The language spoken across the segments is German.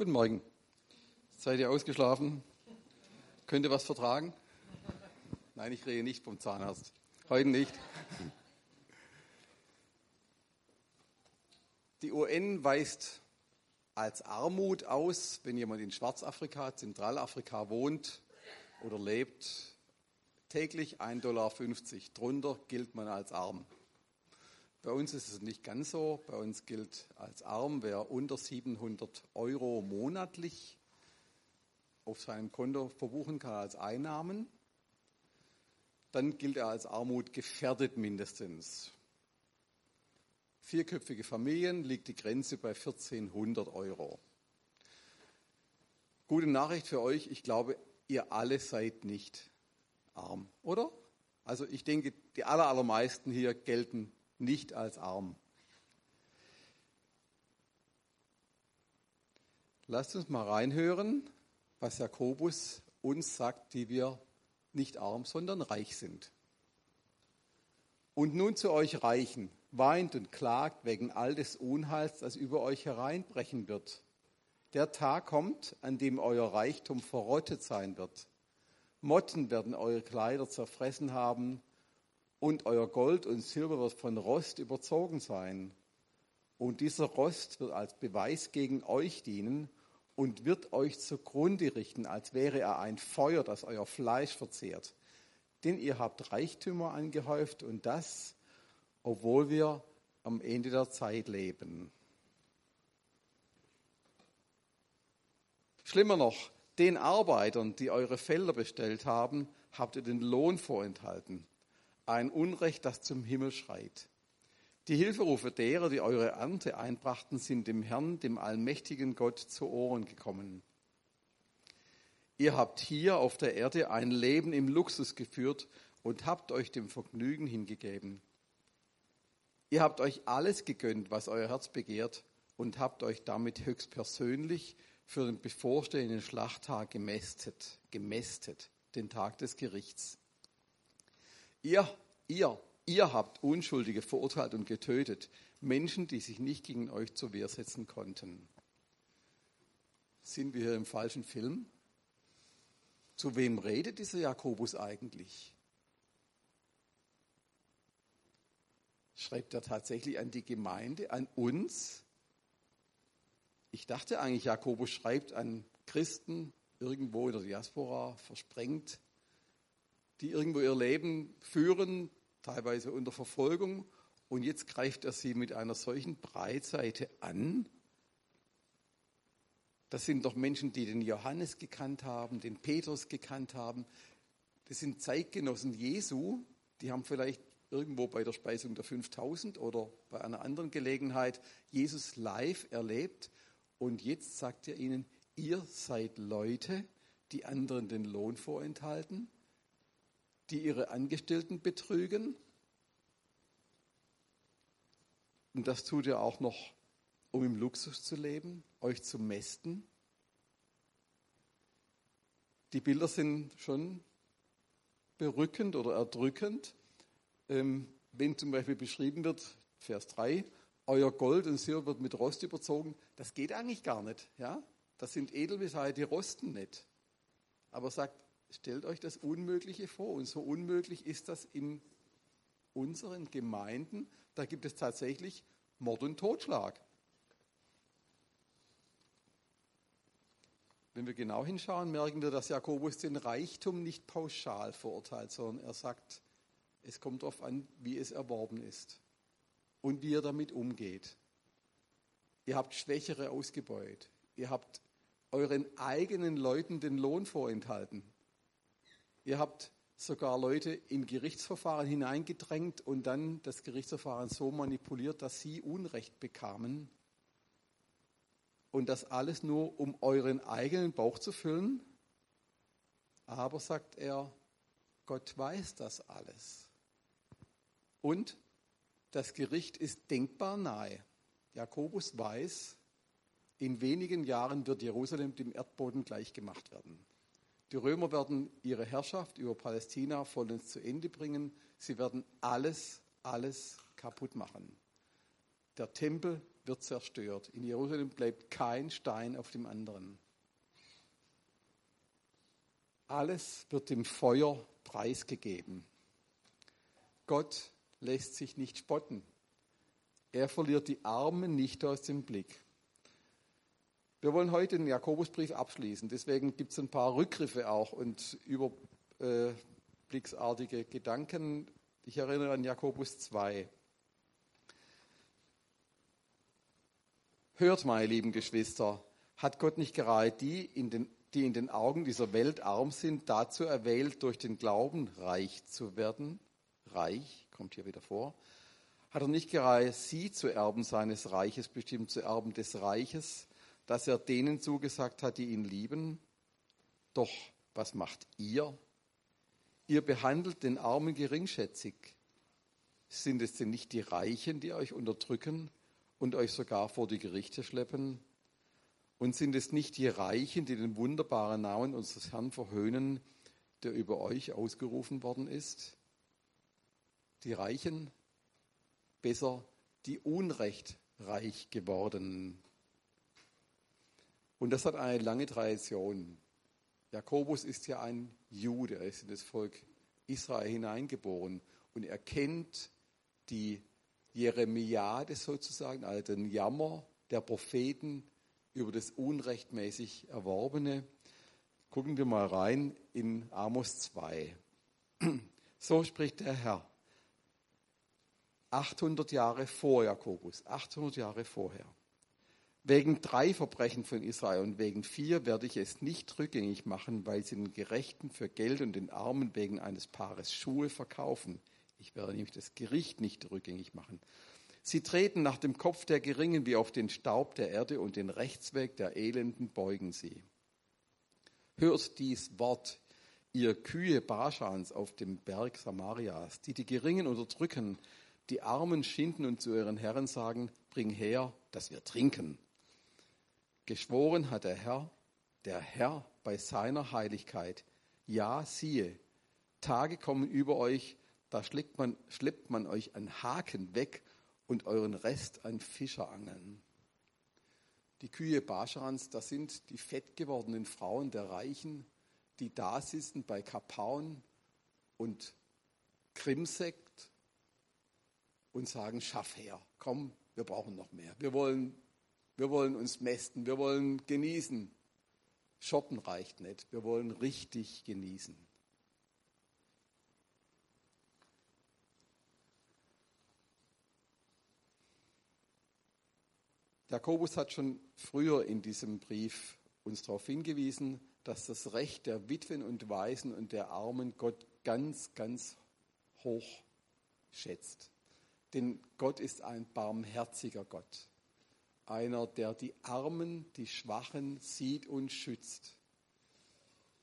Guten Morgen. Seid ihr ausgeschlafen? Könnt ihr was vertragen? Nein, ich rede nicht vom Zahnarzt. Heute nicht. Die UN weist als Armut aus, wenn jemand in Schwarzafrika, Zentralafrika wohnt oder lebt, täglich 1,50 Dollar. Drunter gilt man als arm. Bei uns ist es nicht ganz so. Bei uns gilt als arm, wer unter 700 Euro monatlich auf seinem Konto verbuchen kann als Einnahmen, dann gilt er als Armut gefährdet mindestens. Vierköpfige Familien liegt die Grenze bei 1400 Euro. Gute Nachricht für euch, ich glaube, ihr alle seid nicht arm, oder? Also ich denke, die allermeisten hier gelten nicht als arm. Lasst uns mal reinhören, was Jakobus uns sagt, die wir nicht arm, sondern reich sind. Und nun zu euch Reichen, weint und klagt wegen all des Unheils, das über euch hereinbrechen wird. Der Tag kommt, an dem euer Reichtum verrottet sein wird. Motten werden eure Kleider zerfressen haben und euer Gold und Silber wird von Rost überzogen sein. Und dieser Rost wird als Beweis gegen euch dienen und wird euch zugrunde richten, als wäre er ein Feuer, das euer Fleisch verzehrt. Denn ihr habt Reichtümer angehäuft und das, obwohl wir am Ende der Zeit leben. Schlimmer noch, den Arbeitern, die eure Felder bestellt haben, habt ihr den Lohn vorenthalten ein Unrecht, das zum Himmel schreit. Die Hilferufe derer, die eure Ernte einbrachten, sind dem Herrn, dem allmächtigen Gott, zu Ohren gekommen. Ihr habt hier auf der Erde ein Leben im Luxus geführt und habt euch dem Vergnügen hingegeben. Ihr habt euch alles gegönnt, was euer Herz begehrt, und habt euch damit höchstpersönlich für den bevorstehenden Schlachttag gemästet, gemästet, den Tag des Gerichts. Ihr, ihr, ihr habt Unschuldige verurteilt und getötet, Menschen, die sich nicht gegen euch zur Wehr setzen konnten. Sind wir hier im falschen Film? Zu wem redet dieser Jakobus eigentlich? Schreibt er tatsächlich an die Gemeinde, an uns? Ich dachte eigentlich, Jakobus schreibt an Christen irgendwo in der Diaspora, versprengt die irgendwo ihr Leben führen, teilweise unter Verfolgung. Und jetzt greift er sie mit einer solchen Breitseite an. Das sind doch Menschen, die den Johannes gekannt haben, den Petrus gekannt haben. Das sind Zeitgenossen Jesu, die haben vielleicht irgendwo bei der Speisung der 5000 oder bei einer anderen Gelegenheit Jesus live erlebt. Und jetzt sagt er ihnen, ihr seid Leute, die anderen den Lohn vorenthalten die ihre Angestellten betrügen. Und das tut ihr auch noch, um im Luxus zu leben, euch zu mästen. Die Bilder sind schon berückend oder erdrückend. Ähm, wenn zum Beispiel beschrieben wird, Vers 3, euer Gold und Silber wird mit Rost überzogen, das geht eigentlich gar nicht. Ja? Das sind Edelmetalle, die rosten nicht. Aber sagt, stellt euch das Unmögliche vor. Und so unmöglich ist das in unseren Gemeinden. Da gibt es tatsächlich Mord und Totschlag. Wenn wir genau hinschauen, merken wir, dass Jakobus den Reichtum nicht pauschal verurteilt, sondern er sagt, es kommt darauf an, wie es erworben ist und wie ihr damit umgeht. Ihr habt Schwächere ausgebeut. Ihr habt euren eigenen Leuten den Lohn vorenthalten. Ihr habt sogar Leute in Gerichtsverfahren hineingedrängt und dann das Gerichtsverfahren so manipuliert, dass sie Unrecht bekamen. Und das alles nur, um euren eigenen Bauch zu füllen. Aber, sagt er, Gott weiß das alles. Und das Gericht ist denkbar nahe. Jakobus weiß, in wenigen Jahren wird Jerusalem dem Erdboden gleichgemacht werden. Die Römer werden ihre Herrschaft über Palästina vollends zu Ende bringen. Sie werden alles, alles kaputt machen. Der Tempel wird zerstört. In Jerusalem bleibt kein Stein auf dem anderen. Alles wird dem Feuer preisgegeben. Gott lässt sich nicht spotten. Er verliert die Armen nicht aus dem Blick. Wir wollen heute den Jakobusbrief abschließen. Deswegen gibt es ein paar Rückgriffe auch und überblicksartige Gedanken. Ich erinnere an Jakobus 2. Hört, meine lieben Geschwister, hat Gott nicht gerade die in, den, die in den Augen dieser Welt arm sind, dazu erwählt, durch den Glauben reich zu werden? Reich, kommt hier wieder vor. Hat er nicht gerade sie zu Erben seines Reiches bestimmt, zu Erben des Reiches, dass er denen zugesagt hat, die ihn lieben? Doch was macht ihr? Ihr behandelt den Armen geringschätzig. Sind es denn nicht die Reichen, die euch unterdrücken und euch sogar vor die Gerichte schleppen? Und sind es nicht die Reichen, die den wunderbaren Namen unseres Herrn verhöhnen, der über euch ausgerufen worden ist? Die Reichen, besser die unrechtreich geworden. Und das hat eine lange Tradition. Jakobus ist ja ein Jude, er ist in das Volk Israel hineingeboren und er kennt die Jeremiade sozusagen, also den Jammer der Propheten über das unrechtmäßig Erworbene. Gucken wir mal rein in Amos 2. So spricht der Herr. 800 Jahre vor Jakobus, 800 Jahre vorher. Wegen drei Verbrechen von Israel und wegen vier werde ich es nicht rückgängig machen, weil sie den Gerechten für Geld und den Armen wegen eines Paares Schuhe verkaufen. Ich werde nämlich das Gericht nicht rückgängig machen. Sie treten nach dem Kopf der Geringen wie auf den Staub der Erde und den Rechtsweg der Elenden beugen sie. Hört dies Wort, ihr Kühe Baschans auf dem Berg Samarias, die die Geringen unterdrücken, die Armen schinden und zu ihren Herren sagen, bring her, dass wir trinken. Geschworen hat der Herr, der Herr bei seiner Heiligkeit. Ja, siehe, Tage kommen über euch, da schleppt man, schleppt man euch an Haken weg und euren Rest an Fischerangeln. Die Kühe Baschans, das sind die fett gewordenen Frauen der Reichen, die da sitzen bei Kapaun und Krimsekt und sagen, schaff her, komm, wir brauchen noch mehr. Wir wollen wir wollen uns mästen, wir wollen genießen. Shoppen reicht nicht, wir wollen richtig genießen. Jakobus hat schon früher in diesem Brief uns darauf hingewiesen, dass das Recht der Witwen und Waisen und der Armen Gott ganz, ganz hoch schätzt. Denn Gott ist ein barmherziger Gott einer, der die Armen, die Schwachen sieht und schützt.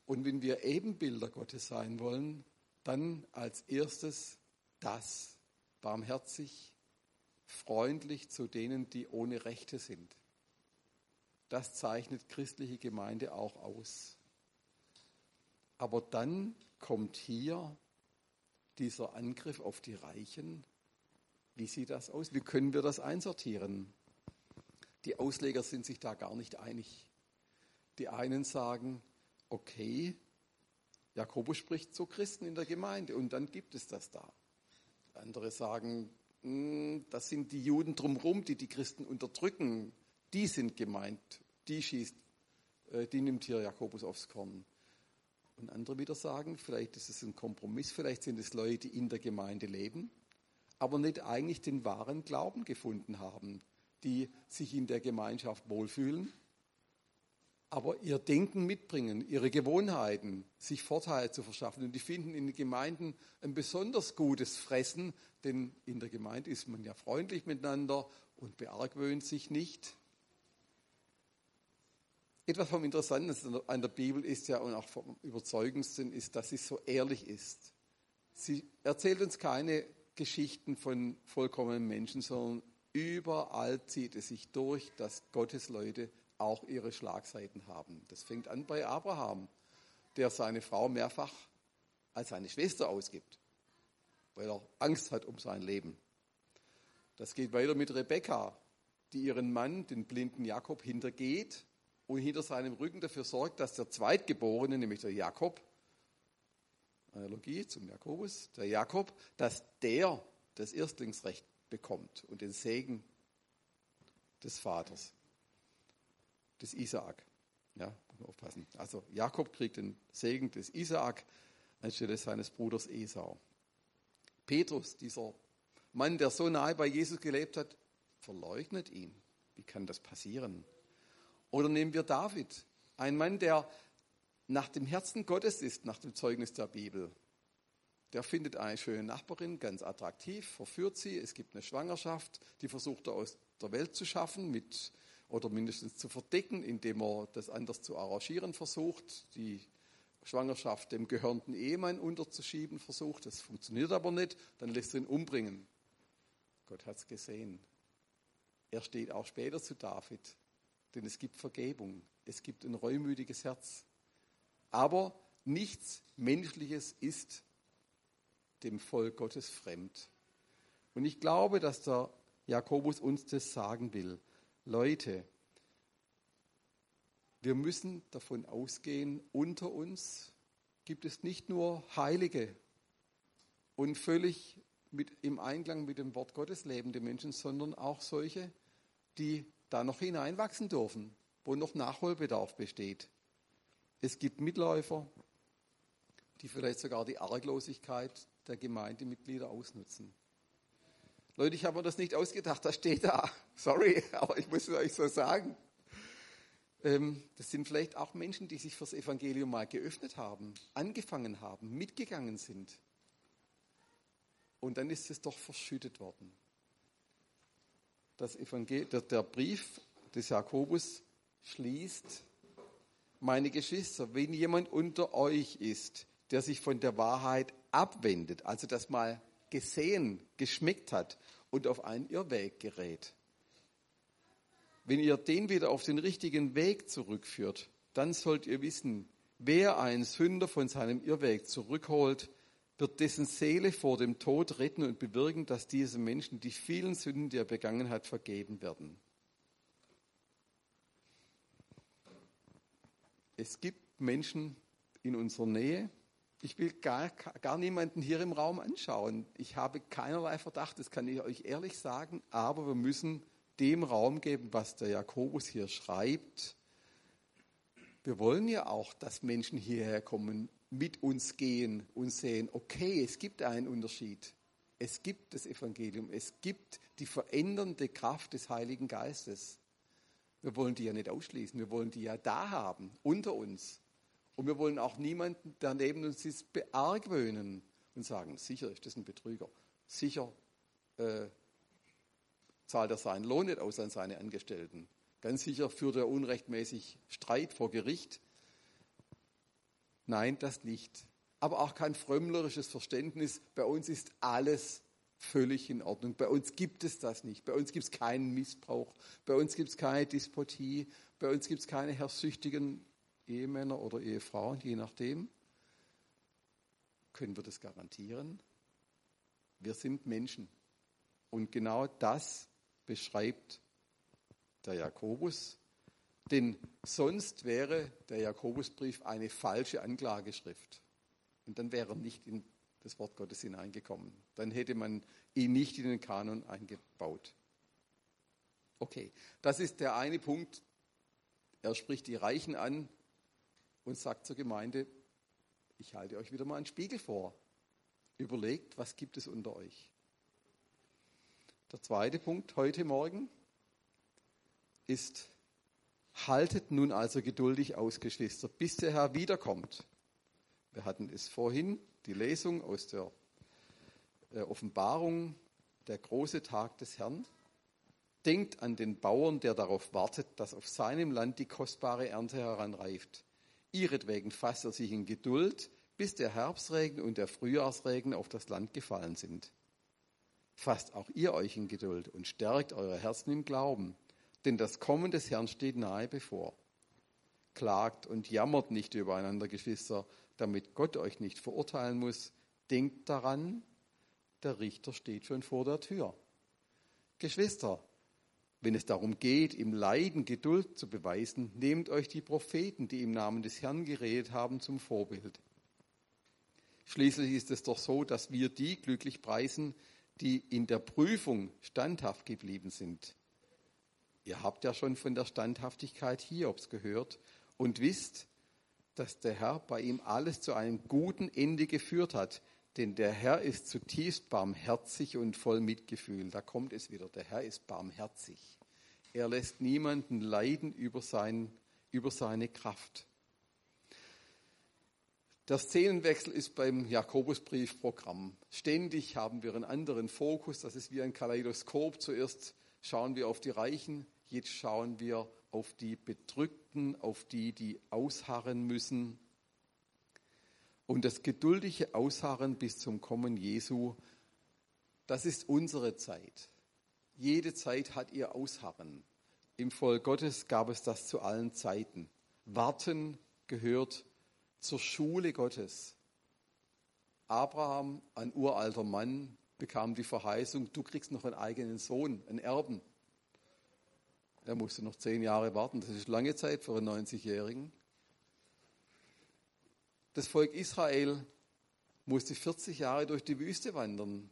Und wenn wir Ebenbilder Gottes sein wollen, dann als erstes das, barmherzig, freundlich zu denen, die ohne Rechte sind. Das zeichnet christliche Gemeinde auch aus. Aber dann kommt hier dieser Angriff auf die Reichen. Wie sieht das aus? Wie können wir das einsortieren? Die Ausleger sind sich da gar nicht einig. Die einen sagen, okay, Jakobus spricht zu Christen in der Gemeinde und dann gibt es das da. Andere sagen, hm, das sind die Juden drumherum, die die Christen unterdrücken. Die sind gemeint, die schießt, äh, die nimmt hier Jakobus aufs Korn. Und andere wieder sagen, vielleicht ist es ein Kompromiss, vielleicht sind es Leute, die in der Gemeinde leben, aber nicht eigentlich den wahren Glauben gefunden haben, die sich in der Gemeinschaft wohlfühlen, aber ihr Denken mitbringen, ihre Gewohnheiten, sich Vorteile zu verschaffen. Und die finden in den Gemeinden ein besonders gutes Fressen, denn in der Gemeinde ist man ja freundlich miteinander und beargwöhnt sich nicht. Etwas vom Interessanten an der Bibel ist ja und auch vom Überzeugendsten ist, dass sie so ehrlich ist. Sie erzählt uns keine Geschichten von vollkommenen Menschen, sondern Überall zieht es sich durch, dass Gottes Leute auch ihre Schlagseiten haben. Das fängt an bei Abraham, der seine Frau mehrfach als seine Schwester ausgibt, weil er Angst hat um sein Leben. Das geht weiter mit Rebekka, die ihren Mann, den blinden Jakob, hintergeht und hinter seinem Rücken dafür sorgt, dass der Zweitgeborene, nämlich der Jakob, Analogie zum Jakobus, der Jakob, dass der das Erstlingsrecht bekommt und den Segen des Vaters, des Isaak. Ja, muss man aufpassen. Also Jakob kriegt den Segen des Isaak anstelle seines Bruders Esau. Petrus, dieser Mann, der so nahe bei Jesus gelebt hat, verleugnet ihn. Wie kann das passieren? Oder nehmen wir David, ein Mann, der nach dem Herzen Gottes ist, nach dem Zeugnis der Bibel. Der findet eine schöne Nachbarin, ganz attraktiv, verführt sie. Es gibt eine Schwangerschaft, die versucht er aus der Welt zu schaffen mit, oder mindestens zu verdecken, indem er das anders zu arrangieren versucht. Die Schwangerschaft dem gehörnten Ehemann unterzuschieben versucht. Das funktioniert aber nicht. Dann lässt er ihn umbringen. Gott hat es gesehen. Er steht auch später zu David, denn es gibt Vergebung. Es gibt ein reumütiges Herz. Aber nichts Menschliches ist dem Volk Gottes fremd. Und ich glaube, dass der Jakobus uns das sagen will. Leute, wir müssen davon ausgehen, unter uns gibt es nicht nur Heilige und völlig mit, im Einklang mit dem Wort Gottes lebende Menschen, sondern auch solche, die da noch hineinwachsen dürfen, wo noch Nachholbedarf besteht. Es gibt Mitläufer, die vielleicht sogar die Arglosigkeit der Gemeindemitglieder ausnutzen. Leute, ich habe mir das nicht ausgedacht, das steht da. Sorry, aber ich muss es euch so sagen. Ähm, das sind vielleicht auch Menschen, die sich fürs Evangelium mal geöffnet haben, angefangen haben, mitgegangen sind. Und dann ist es doch verschüttet worden. Das Evangel der, der Brief des Jakobus schließt, meine Geschwister, wenn jemand unter euch ist, der sich von der Wahrheit abwendet, also das mal gesehen, geschmeckt hat und auf einen Irrweg gerät. Wenn ihr den wieder auf den richtigen Weg zurückführt, dann sollt ihr wissen, wer einen Sünder von seinem Irrweg zurückholt, wird dessen Seele vor dem Tod retten und bewirken, dass diese Menschen die vielen Sünden, die er begangen hat, vergeben werden. Es gibt Menschen in unserer Nähe, ich will gar, gar niemanden hier im Raum anschauen. Ich habe keinerlei Verdacht, das kann ich euch ehrlich sagen, aber wir müssen dem Raum geben, was der Jakobus hier schreibt. Wir wollen ja auch, dass Menschen hierher kommen, mit uns gehen und sehen, okay, es gibt einen Unterschied. Es gibt das Evangelium, es gibt die verändernde Kraft des Heiligen Geistes. Wir wollen die ja nicht ausschließen, wir wollen die ja da haben, unter uns. Und wir wollen auch niemanden, der neben uns ist, beargwöhnen und sagen, sicher ist das ein Betrüger. Sicher äh, zahlt er seinen Lohn nicht aus an seine Angestellten. Ganz sicher führt er unrechtmäßig Streit vor Gericht. Nein, das nicht. Aber auch kein frömmlerisches Verständnis. Bei uns ist alles völlig in Ordnung. Bei uns gibt es das nicht. Bei uns gibt es keinen Missbrauch. Bei uns gibt es keine Despotie. Bei uns gibt es keine herrschsüchtigen Ehemänner oder Ehefrauen, je nachdem. Können wir das garantieren? Wir sind Menschen. Und genau das beschreibt der Jakobus. Denn sonst wäre der Jakobusbrief eine falsche Anklageschrift. Und dann wäre er nicht in das Wort Gottes hineingekommen. Dann hätte man ihn nicht in den Kanon eingebaut. Okay, das ist der eine Punkt. Er spricht die Reichen an, und sagt zur Gemeinde, ich halte euch wieder mal einen Spiegel vor. Überlegt, was gibt es unter euch. Der zweite Punkt heute Morgen ist, haltet nun also geduldig aus, Geschwister, bis der Herr wiederkommt. Wir hatten es vorhin, die Lesung aus der äh, Offenbarung, der große Tag des Herrn. Denkt an den Bauern, der darauf wartet, dass auf seinem Land die kostbare Ernte heranreift. Ihretwegen fasst er sich in Geduld, bis der Herbstregen und der Frühjahrsregen auf das Land gefallen sind. Fasst auch ihr euch in Geduld und stärkt eure Herzen im Glauben, denn das Kommen des Herrn steht nahe bevor. Klagt und jammert nicht übereinander, Geschwister, damit Gott euch nicht verurteilen muss. Denkt daran, der Richter steht schon vor der Tür. Geschwister, Wenn es darum geht, im Leiden Geduld zu beweisen, nehmt euch die Propheten, die im Namen des Herrn geredet haben, zum Vorbild. Schließlich ist es doch so, dass wir die glücklich preisen, die in der Prüfung standhaft geblieben sind. Ihr habt ja schon von der Standhaftigkeit Hiobs gehört und wisst, dass der Herr bei ihm alles zu einem guten Ende geführt hat. Denn der Herr ist zutiefst barmherzig und voll Mitgefühl. Da kommt es wieder. Der Herr ist barmherzig. Er lässt niemanden leiden über, sein, über seine Kraft. Der Szenenwechsel ist beim Jakobusbrief Programm. Ständig haben wir einen anderen Fokus. Das ist wie ein Kaleidoskop. Zuerst schauen wir auf die Reichen, jetzt schauen wir auf die Bedrückten, auf die, die ausharren müssen. Und das geduldige Ausharren bis zum Kommen Jesu, das ist unsere Zeit. Jede Zeit hat ihr Ausharren. Im Volk Gottes gab es das zu allen Zeiten. Warten gehört zur Schule Gottes. Abraham, ein uralter Mann, bekam die Verheißung, du kriegst noch einen eigenen Sohn, einen Erben. Er musste noch zehn Jahre warten, das ist lange Zeit für einen 90-Jährigen. Das Volk Israel musste 40 Jahre durch die Wüste wandern,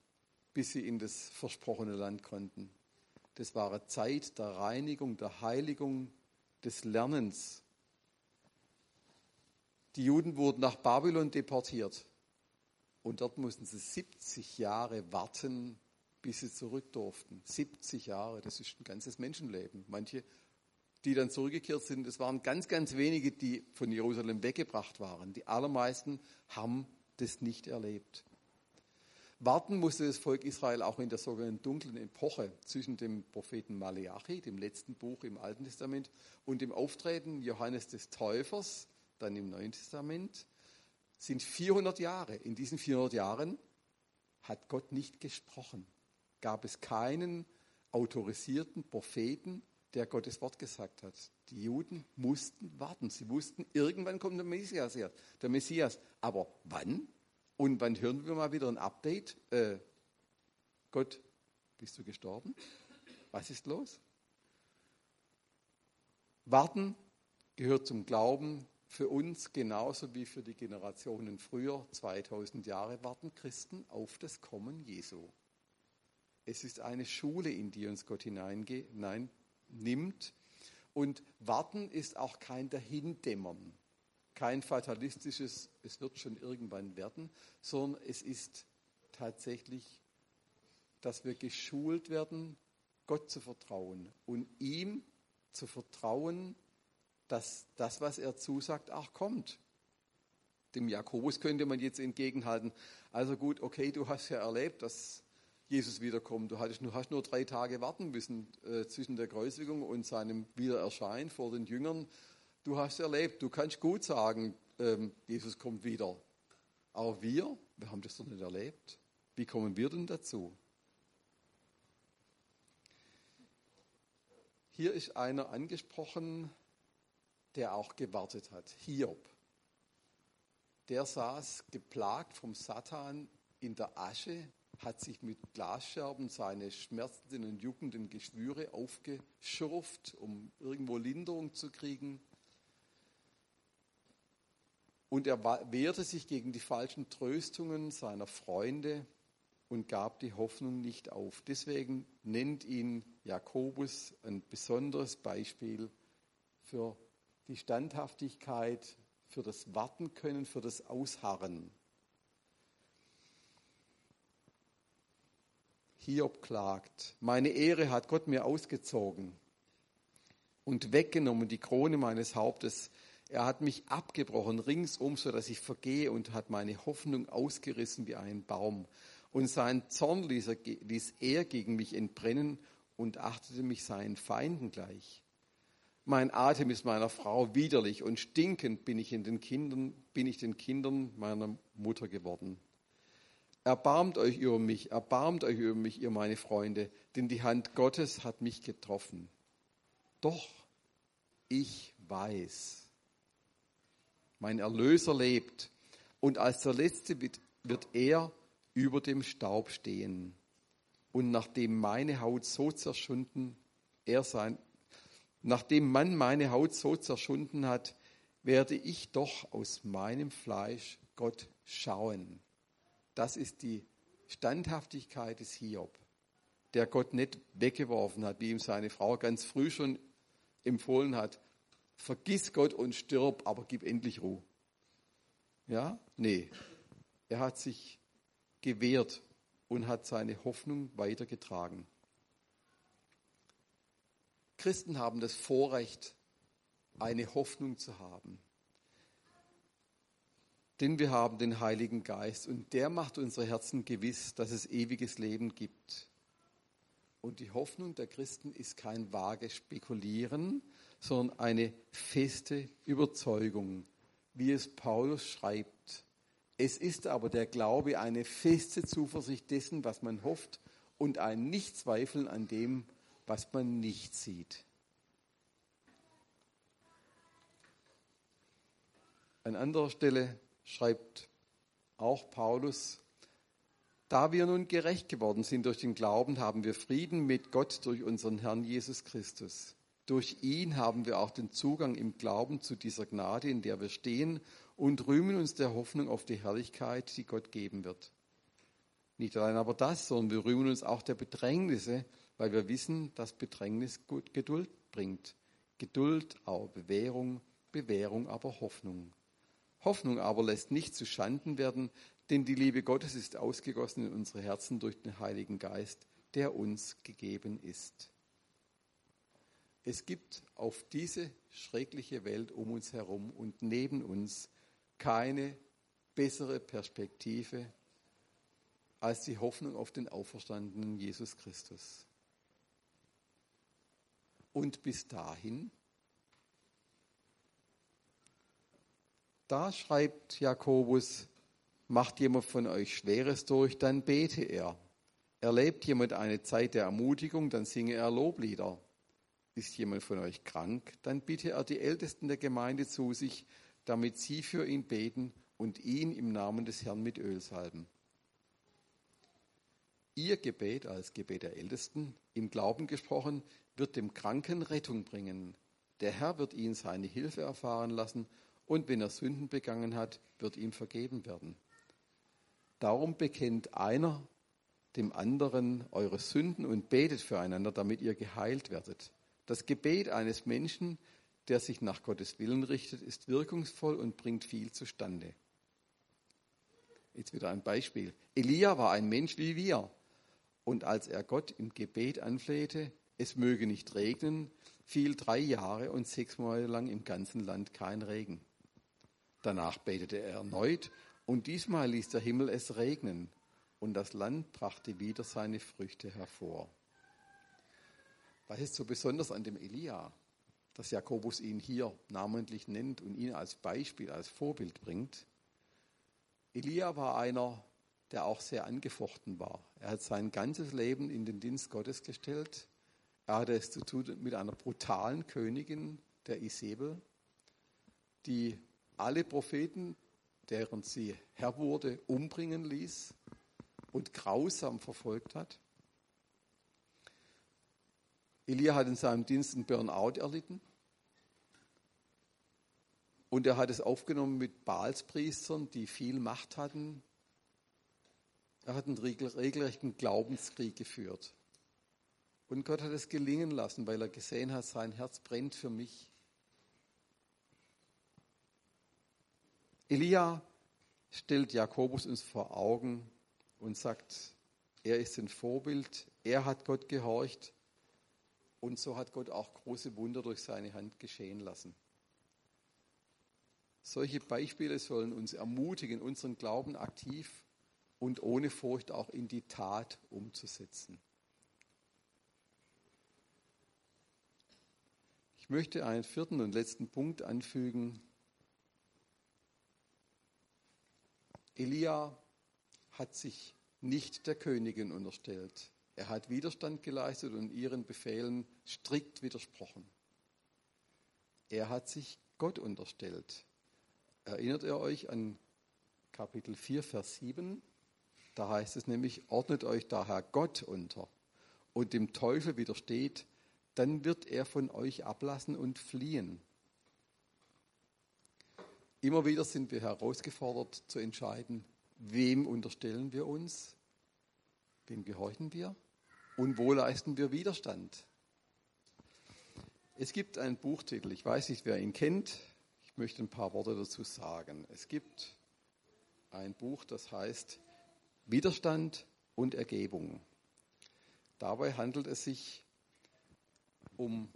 bis sie in das versprochene Land konnten. Das war eine Zeit der Reinigung, der Heiligung, des Lernens. Die Juden wurden nach Babylon deportiert. Und dort mussten sie 70 Jahre warten, bis sie zurück durften. 70 Jahre, das ist ein ganzes Menschenleben. Manche, die dann zurückgekehrt sind, es waren ganz, ganz wenige, die von Jerusalem weggebracht waren. Die allermeisten haben das nicht erlebt. Warten musste das Volk Israel auch in der sogenannten dunklen Epoche zwischen dem Propheten Maleachi, dem letzten Buch im Alten Testament, und dem Auftreten Johannes des Täufers, dann im Neuen Testament, sind 400 Jahre. In diesen 400 Jahren hat Gott nicht gesprochen. Gab es keinen autorisierten Propheten, der Gottes Wort gesagt hat. Die Juden mussten warten. Sie wussten, irgendwann kommt der Messias her, der Messias. Aber wann? Und wann hören wir mal wieder ein Update? Äh, Gott, bist du gestorben? Was ist los? Warten gehört zum Glauben, für uns genauso wie für die Generationen früher, 2000 Jahre, warten Christen auf das Kommen Jesu. Es ist eine Schule, in die uns Gott hineinnimmt. Und warten ist auch kein Dahindämmern, kein fatalistisches, es wird schon irgendwann werden, sondern es ist tatsächlich, dass wir geschult werden, Gott zu vertrauen und ihm zu vertrauen, dass das, was er zusagt, auch kommt. Dem Jakobus könnte man jetzt entgegenhalten, also gut, okay, du hast ja erlebt, dass Jesus wiederkommt. Du hast nur drei Tage warten müssen äh, zwischen der Kreuzigung und seinem Wiedererscheinen vor den Jüngern. Du hast erlebt, du kannst gut sagen, ähm, Jesus kommt wieder. Aber wir, wir haben das doch nicht erlebt. Wie kommen wir denn dazu? Hier ist einer angesprochen, der auch gewartet hat. Hiob. Der saß geplagt vom Satan in der Asche, hat sich mit Glasscherben seine schmerzenden und juckenden Geschwüre aufgeschürft, um irgendwo Linderung zu kriegen. Und er wehrte sich gegen die falschen Tröstungen seiner Freunde und gab die Hoffnung nicht auf. Deswegen nennt ihn Jakobus ein besonderes Beispiel für die Standhaftigkeit, für das Warten können, für das Ausharren. Hiob klagt, meine Ehre hat Gott mir ausgezogen und weggenommen die Krone meines Hauptes. Er hat mich abgebrochen ringsum, so dass ich vergehe und hat meine Hoffnung ausgerissen wie ein Baum. Und sein Zorn ließ er, ließ er gegen mich entbrennen und achtete mich seinen Feinden gleich. Mein Atem ist meiner Frau widerlich und stinkend bin ich in den Kindern, bin ich den Kindern meiner Mutter geworden. Erbarmt euch über mich, erbarmt euch über mich, ihr meine Freunde, denn die Hand Gottes hat mich getroffen. Doch ich weiß, mein Erlöser lebt und als der Letzte wird, wird er über dem Staub stehen. Und nachdem meine Haut so zerschunden er sein, nachdem man meine Haut so zerschunden hat, werde ich doch aus meinem Fleisch Gott schauen. Das ist die Standhaftigkeit des Hiob, der Gott nicht weggeworfen hat, wie ihm seine Frau ganz früh schon empfohlen hat. Vergiss Gott und stirb, aber gib endlich Ruhe. Ja? Nee. Er hat sich gewehrt und hat seine Hoffnung weitergetragen. Christen haben das Vorrecht, eine Hoffnung zu haben. Denn wir haben den Heiligen Geist und der macht unsere Herzen gewiss, dass es ewiges Leben gibt. Und die Hoffnung der Christen ist kein vages Spekulieren, sondern eine feste Überzeugung, wie es Paulus schreibt. Es ist aber der Glaube eine feste Zuversicht dessen, was man hofft und ein Nichtzweifeln an dem, was man nicht sieht. An anderer Stelle schreibt auch Paulus, da wir nun gerecht geworden sind durch den Glauben, haben wir Frieden mit Gott durch unseren Herrn Jesus Christus. Durch ihn haben wir auch den Zugang im Glauben zu dieser Gnade, in der wir stehen und rühmen uns der Hoffnung auf die Herrlichkeit, die Gott geben wird. Nicht allein aber das, sondern wir rühmen uns auch der Bedrängnisse, weil wir wissen, dass Bedrängnis Geduld bringt. Geduld aber Bewährung, Bewährung aber Hoffnung. Hoffnung aber lässt nicht zu Schanden werden, denn die Liebe Gottes ist ausgegossen in unsere Herzen durch den Heiligen Geist, der uns gegeben ist. Es gibt auf diese schreckliche Welt um uns herum und neben uns keine bessere Perspektive als die Hoffnung auf den auferstandenen Jesus Christus. Und bis dahin Da schreibt Jakobus, macht jemand von euch Schweres durch, dann bete er. Erlebt jemand eine Zeit der Ermutigung, dann singe er Loblieder. Ist jemand von euch krank, dann bitte er die Ältesten der Gemeinde zu sich, damit sie für ihn beten und ihn im Namen des Herrn mit Öl salben. Ihr Gebet als Gebet der Ältesten, im Glauben gesprochen, wird dem Kranken Rettung bringen. Der Herr wird ihn seine Hilfe erfahren lassen und wenn er Sünden begangen hat, wird ihm vergeben werden. Darum bekennt einer dem anderen eure Sünden und betet füreinander, damit ihr geheilt werdet. Das Gebet eines Menschen, der sich nach Gottes Willen richtet, ist wirkungsvoll und bringt viel zustande. Jetzt wieder ein Beispiel. Elia war ein Mensch wie wir. Und als er Gott im Gebet anflehte, es möge nicht regnen, fiel drei Jahre und sechs Monate lang im ganzen Land kein Regen. Danach betete er erneut und diesmal ließ der Himmel es regnen und das Land brachte wieder seine Früchte hervor. Was ist so besonders an dem Elia, dass Jakobus ihn hier namentlich nennt und ihn als Beispiel, als Vorbild bringt? Elia war einer, der auch sehr angefochten war. Er hat sein ganzes Leben in den Dienst Gottes gestellt. Er hatte es zu tun mit einer brutalen Königin, der Isabel, die alle Propheten, deren sie Herr wurde, umbringen ließ und grausam verfolgt hat. Elia hat in seinem Dienst einen Burnout erlitten. Und er hat es aufgenommen mit Baalspriestern, die viel Macht hatten. Er hat einen regelrechten Glaubenskrieg geführt. Und Gott hat es gelingen lassen, weil er gesehen hat, sein Herz brennt für mich. Elia stellt Jakobus uns vor Augen und sagt, er ist ein Vorbild, er hat Gott gehorcht und so hat Gott auch große Wunder durch seine Hand geschehen lassen. Solche Beispiele sollen uns ermutigen, unseren Glauben aktiv und ohne Furcht auch in die Tat umzusetzen. Ich möchte einen vierten und letzten Punkt anfügen, Elia hat sich nicht der Königin unterstellt. Er hat Widerstand geleistet und ihren Befehlen strikt widersprochen. Er hat sich Gott unterstellt. Erinnert ihr euch an Kapitel 4, Vers 7? Da heißt es nämlich, ordnet euch daher Gott unter und dem Teufel widersteht, dann wird er von euch ablassen und fliehen. Immer wieder sind wir herausgefordert zu entscheiden, wem unterstellen wir uns, wem gehorchen wir und wo leisten wir Widerstand. Es gibt einen Buchtitel, ich weiß nicht, wer ihn kennt, ich möchte ein paar Worte dazu sagen. Es gibt ein Buch, das heißt Widerstand und Ergebung. Dabei handelt es sich um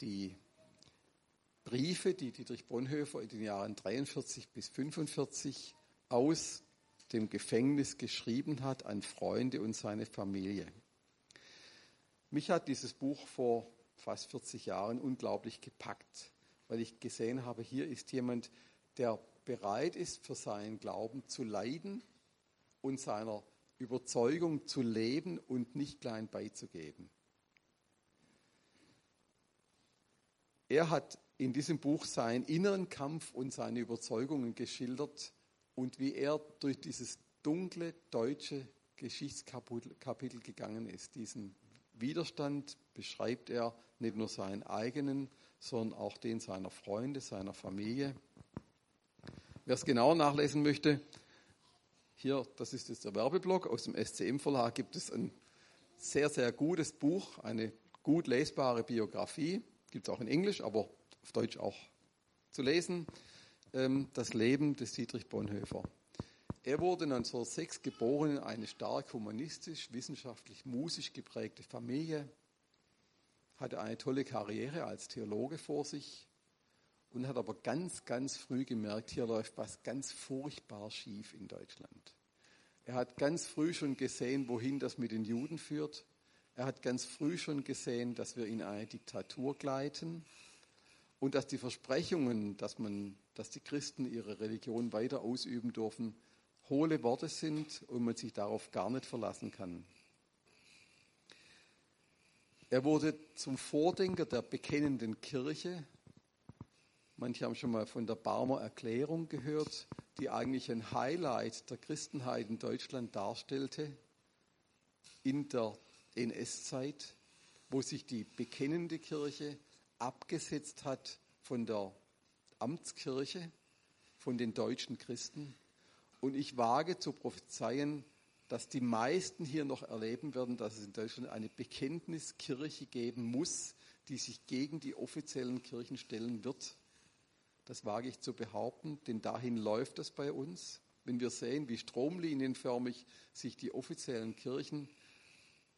die Briefe, die Dietrich Bonhoeffer in den Jahren 43 bis 45 aus dem Gefängnis geschrieben hat an Freunde und seine Familie. Mich hat dieses Buch vor fast 40 Jahren unglaublich gepackt, weil ich gesehen habe, hier ist jemand, der bereit ist, für seinen Glauben zu leiden und seiner Überzeugung zu leben und nicht klein beizugeben. Er hat in diesem Buch seinen inneren Kampf und seine Überzeugungen geschildert und wie er durch dieses dunkle deutsche Geschichtskapitel gegangen ist. Diesen Widerstand beschreibt er nicht nur seinen eigenen, sondern auch den seiner Freunde, seiner Familie. Wer es genauer nachlesen möchte, hier, das ist jetzt der Werbeblock aus dem SCM-Verlag, gibt es ein sehr, sehr gutes Buch, eine gut lesbare Biografie, gibt es auch in Englisch, aber auf Deutsch auch zu lesen, ähm, das Leben des Dietrich Bonhoeffer. Er wurde 1906 geboren in eine stark humanistisch, wissenschaftlich, musisch geprägte Familie, hatte eine tolle Karriere als Theologe vor sich und hat aber ganz, ganz früh gemerkt, hier läuft was ganz furchtbar schief in Deutschland. Er hat ganz früh schon gesehen, wohin das mit den Juden führt. Er hat ganz früh schon gesehen, dass wir in eine Diktatur gleiten und dass die Versprechungen, dass, man, dass die Christen ihre Religion weiter ausüben dürfen, hohle Worte sind und man sich darauf gar nicht verlassen kann. Er wurde zum Vordenker der bekennenden Kirche. Manche haben schon mal von der Barmer Erklärung gehört, die eigentlich ein Highlight der Christenheit in Deutschland darstellte in der NS-Zeit, wo sich die bekennende Kirche abgesetzt hat von der Amtskirche, von den deutschen Christen. Und ich wage zu prophezeien, dass die meisten hier noch erleben werden, dass es in Deutschland eine Bekenntniskirche geben muss, die sich gegen die offiziellen Kirchen stellen wird. Das wage ich zu behaupten, denn dahin läuft es bei uns. Wenn wir sehen, wie stromlinienförmig sich die offiziellen Kirchen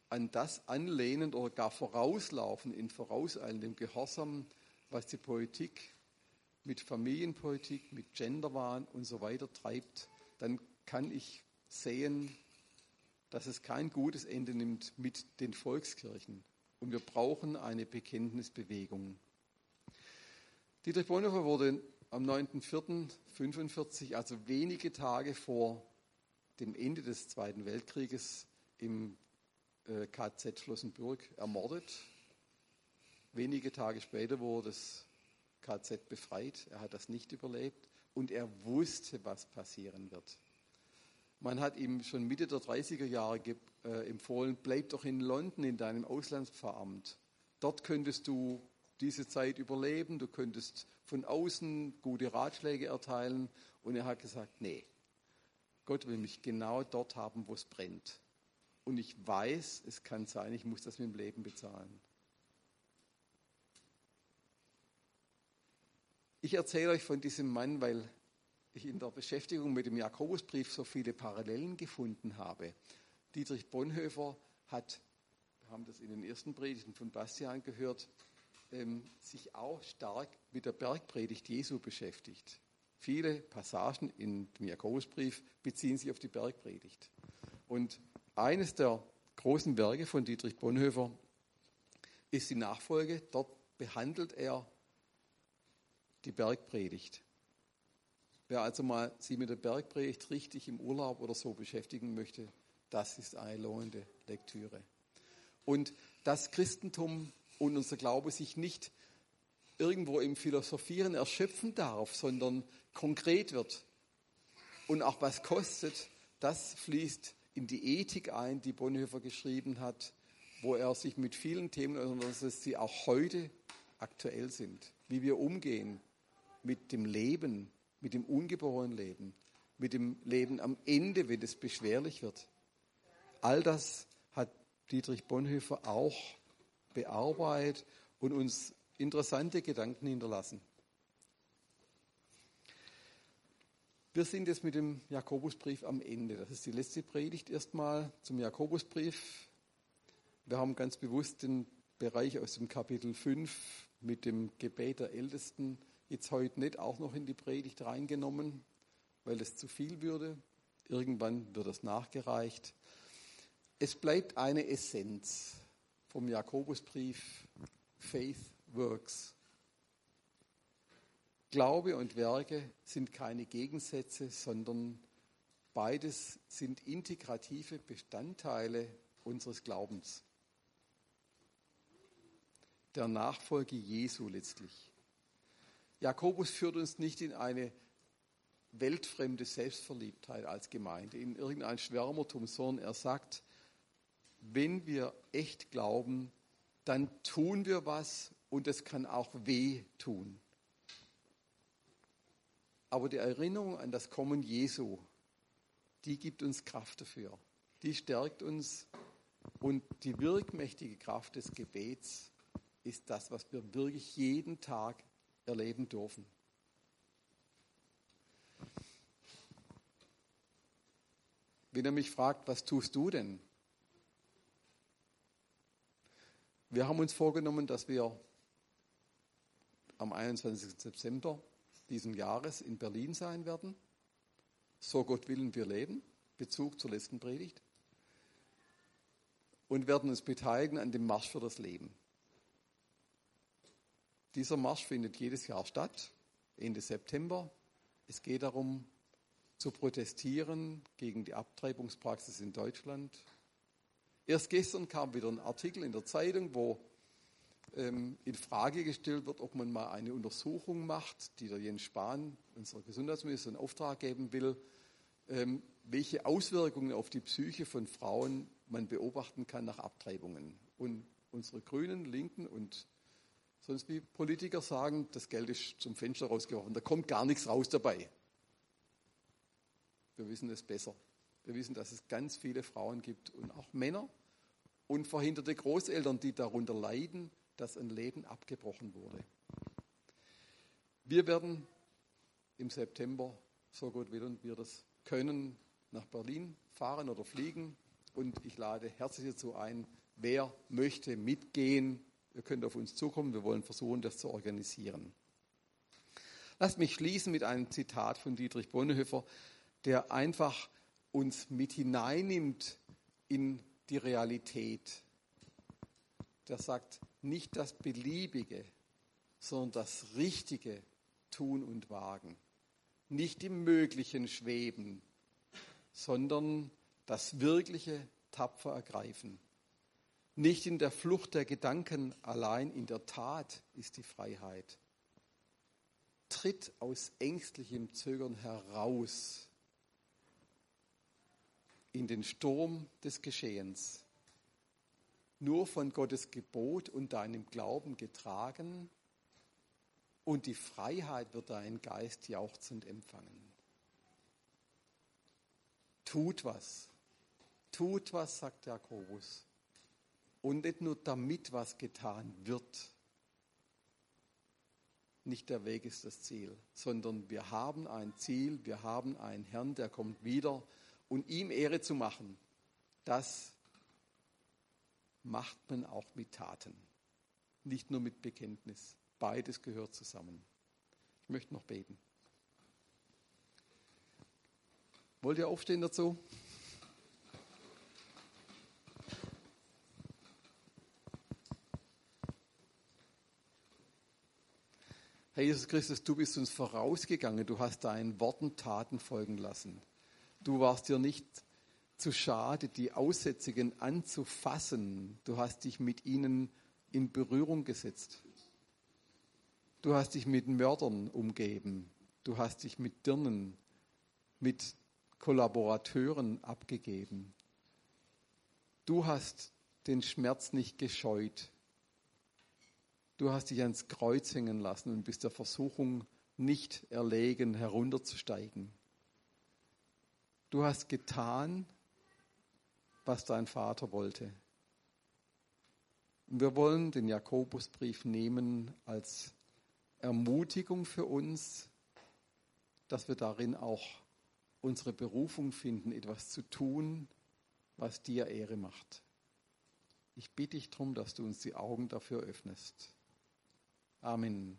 an das anlehnen oder gar vorauslaufen in vorauseilendem Gehorsam, was die Politik mit Familienpolitik, mit Genderwahn und so weiter treibt, dann kann ich sehen, dass es kein gutes Ende nimmt mit den Volkskirchen. Und wir brauchen eine Bekenntnisbewegung. Dietrich Bonhoeffer wurde am 9.4.45, also wenige Tage vor dem Ende des Zweiten Weltkrieges, im äh, KZ Flossenbürg ermordet. Wenige Tage später wurde das KZ befreit. Er hat das nicht überlebt und er wusste, was passieren wird. Man hat ihm schon Mitte der 30er Jahre äh, empfohlen, bleib doch in London in deinem Auslandspfarramt. Dort könntest du diese Zeit überleben, du könntest von außen gute Ratschläge erteilen. Und er hat gesagt, nee, Gott will mich genau dort haben, wo es brennt und ich weiß, es kann sein, ich muss das mit dem Leben bezahlen. Ich erzähle euch von diesem Mann, weil ich in der Beschäftigung mit dem Jakobusbrief so viele Parallelen gefunden habe. Dietrich Bonhoeffer hat, wir haben das in den ersten Predigten von Bastian gehört, ähm, sich auch stark mit der Bergpredigt Jesu beschäftigt. Viele Passagen in dem Jakobusbrief beziehen sich auf die Bergpredigt. Und eines der großen Werke von Dietrich Bonhoeffer ist die Nachfolge. Dort behandelt er die Bergpredigt. Wer also mal sich mit der Bergpredigt richtig im Urlaub oder so beschäftigen möchte, das ist eine lohnende Lektüre. Und das Christentum und unser Glaube sich nicht irgendwo im Philosophieren erschöpfen darf, sondern konkret wird und auch was kostet, das fließt in die Ethik ein, die Bonhoeffer geschrieben hat, wo er sich mit vielen Themen auseinandersetzt, die auch heute aktuell sind. Wie wir umgehen mit dem Leben, mit dem ungeborenen Leben, mit dem Leben am Ende, wenn es beschwerlich wird. All das hat Dietrich Bonhoeffer auch bearbeitet und uns interessante Gedanken hinterlassen. Wir sind jetzt mit dem Jakobusbrief am Ende. Das ist die letzte Predigt erstmal zum Jakobusbrief. Wir haben ganz bewusst den Bereich aus dem Kapitel 5 mit dem Gebet der Ältesten jetzt heute nicht auch noch in die Predigt reingenommen, weil es zu viel würde. Irgendwann wird es nachgereicht. Es bleibt eine Essenz vom Jakobusbrief Faith Works. Glaube und Werke sind keine Gegensätze, sondern beides sind integrative Bestandteile unseres Glaubens. Der Nachfolge Jesu letztlich. Jakobus führt uns nicht in eine weltfremde Selbstverliebtheit als Gemeinde, in irgendein Schwärmertum, sondern er sagt, wenn wir echt glauben, dann tun wir was und es kann auch weh tun. Aber die Erinnerung an das Kommen Jesu, die gibt uns Kraft dafür. Die stärkt uns. Und die wirkmächtige Kraft des Gebets ist das, was wir wirklich jeden Tag erleben dürfen. Wenn er mich fragt, was tust du denn? Wir haben uns vorgenommen, dass wir am 21. September diesen Jahres in Berlin sein werden. So Gott willen wir leben. Bezug zur letzten Predigt. Und werden uns beteiligen an dem Marsch für das Leben. Dieser Marsch findet jedes Jahr statt, Ende September. Es geht darum, zu protestieren gegen die Abtreibungspraxis in Deutschland. Erst gestern kam wieder ein Artikel in der Zeitung, wo ähm, in Frage gestellt wird, ob man mal eine Untersuchung macht, die der Jens Spahn, unser Gesundheitsminister, in Auftrag geben will, ähm, welche Auswirkungen auf die Psyche von Frauen man beobachten kann nach Abtreibungen. Und unsere Grünen, Linken und sonst wie Politiker sagen, das Geld ist zum Fenster rausgeworfen, da kommt gar nichts raus dabei. Wir wissen es besser. Wir wissen, dass es ganz viele Frauen gibt und auch Männer und verhinderte Großeltern, die darunter leiden, dass ein Leben abgebrochen wurde. Wir werden im September, so gut will wir das können, nach Berlin fahren oder fliegen. Und ich lade herzlich dazu ein, wer möchte mitgehen, ihr könnt auf uns zukommen. Wir wollen versuchen, das zu organisieren. Lasst mich schließen mit einem Zitat von Dietrich Bonhoeffer, der einfach uns mit hineinnimmt in die Realität. Der sagt, nicht das Beliebige, sondern das Richtige tun und wagen. Nicht im Möglichen schweben, sondern das Wirkliche tapfer ergreifen. Nicht in der Flucht der Gedanken allein, in der Tat ist die Freiheit. Tritt aus ängstlichem Zögern heraus in den Sturm des Geschehens nur von Gottes Gebot und deinem Glauben getragen und die Freiheit wird dein Geist jauchzend empfangen. Tut was, tut was, sagt Jakobus. Und nicht nur damit was getan wird. Nicht der Weg ist das Ziel, sondern wir haben ein Ziel, wir haben einen Herrn, der kommt wieder und ihm Ehre zu machen. Das macht man auch mit Taten, nicht nur mit Bekenntnis. Beides gehört zusammen. Ich möchte noch beten. Wollt ihr aufstehen dazu? Herr Jesus Christus, du bist uns vorausgegangen, du hast deinen Worten Taten folgen lassen. Du warst dir nicht zu schade, die Aussätzigen anzufassen. Du hast dich mit ihnen in Berührung gesetzt. Du hast dich mit Mördern umgeben. Du hast dich mit Dirnen, mit Kollaborateuren abgegeben. Du hast den Schmerz nicht gescheut. Du hast dich ans Kreuz hängen lassen und bist der Versuchung nicht erlegen, herunterzusteigen. Du hast getan, was dein Vater wollte. Und wir wollen den Jakobusbrief nehmen als Ermutigung für uns, dass wir darin auch unsere Berufung finden, etwas zu tun, was dir Ehre macht. Ich bitte dich darum, dass du uns die Augen dafür öffnest. Amen.